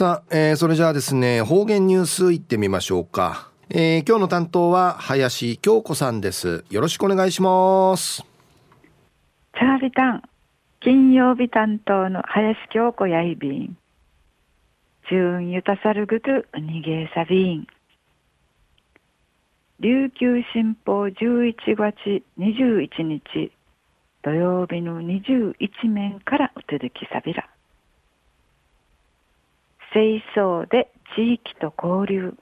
さあ、えー、それじゃあですね、方言ニュースいってみましょうか。えー、今日の担当は林京子さんです。よろしくお願いします。チャービタン、金曜日担当の林京子やいびん。チューンゆたさるぐとにげさびん。琉球新報11月21日土曜日の21面からお届きさびら。清掃で地域と交流。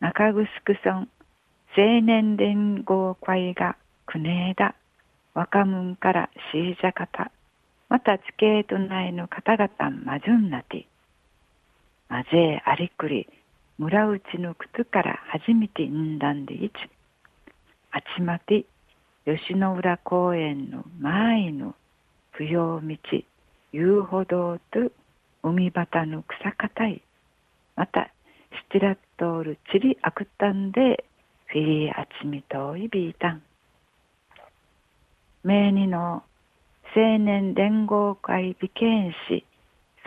中城村青年連合会が国枝、若者からシージャカまた地形都内の方々まじゅんなて、まぜありくり、村内の靴から初めてんだんでいち、あちまて吉野浦公園の前の不要道遊歩道と海端の草硬い。またスティラットールチリアクタンでフィリーアチミトイビータン。名二の青年連合会美見士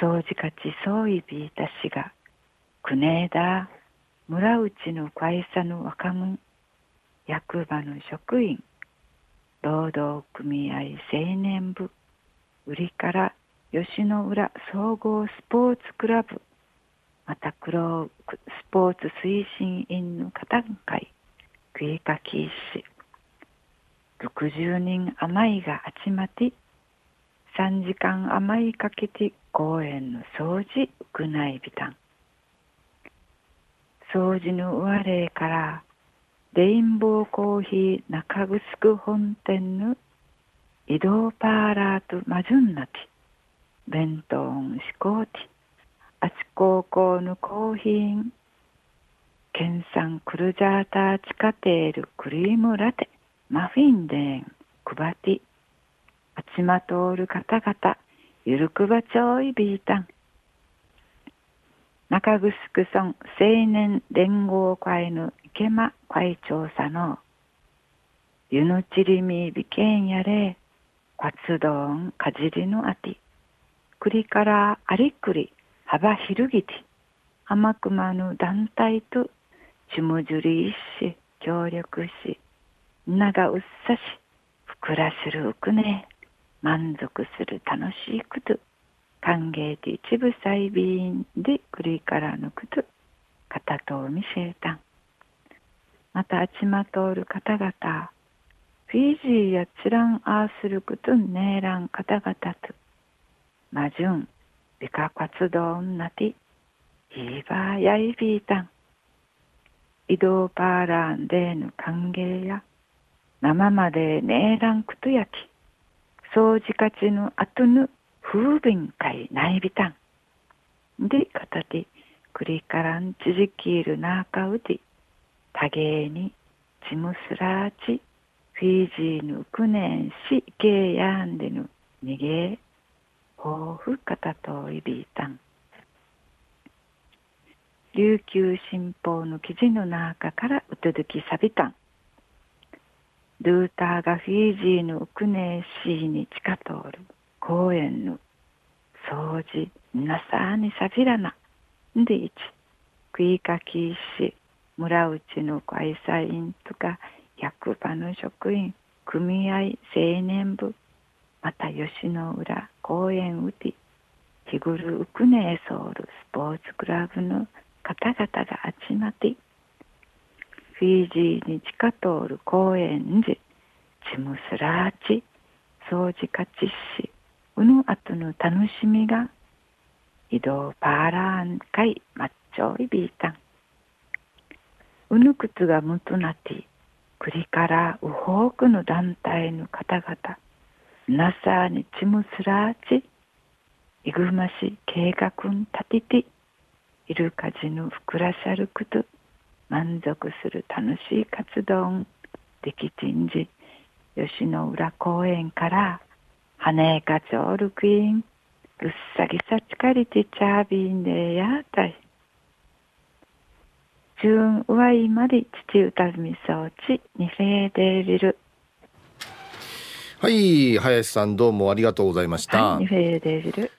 掃除価値総意ビータ氏が国枝村内の会社の若者役場の職員労働組合青年部売りから吉野浦総合スポーツクラブまた黒スポーツ推進員の方会クイカキー氏60人余りが集まって3時間余りかけて公園の掃除屋内ビタン掃除の上れからレインボーコーヒー中城本店の移動パーラーとマジュンナティ弁当ンシコーティあち高校のコーヒー。県産クルジャーターチカテールクリームラテ。マフィンデーンクバティあちまとおる方々。ゆるくばちょいビータン。中城村青年連合会の池間会長さのゆぬちりみびけんやれ。活動んかじりのあて。くりからありくり幅広ぎて浜熊の団体とちむじゅり一し協力し長うっさしふくらするうくね満足する楽しいこと歓迎で一部細便でくりからのこと片と見せたんまたあちまとおる方々フィジーやチランアースルクトンネーラン方々とマジ、美化活動なて、ヒーバーヤイビータ、移動パーランでぬ歓迎や、生までねえらんくとやき、掃除かちぬあとぬ風便かいないびたん。で、片手、くりからんちじきるなかうて、たげに、ちむすらち、フィージーぬくねんし、けやんでぬ、逃げえ、豊富片といビータン琉球新報の記事の中からうとどきさびたんルーターがフィージーのウクネーシーに近通る。公園の掃除なさにさびらな。ん。でいち、食いかきし、村内の会社員とか役場の職員、組合、青年部、また吉野浦。公園うて、日ぐるうくねえソウルスポーツクラブの方々が集まって、フィジーに近通る公園で、チムスラーチ、掃除かちし、うぬ後の楽しみが移動パーラーンかいマッチョイビータン。うぬくつがむとなってくりからうほうくの団体の方々なさにちむすらちいぐまし計画んたてているかじのふくらしゃるくと満足する楽しい活動できちんじ吉野浦公園から羽かちょうるくいん、うっさぎさちかりてちゃびんでやたい。じゅんうわいまり父歌みそうちにせでびる。はい、林さんどうもありがとうございました。はい、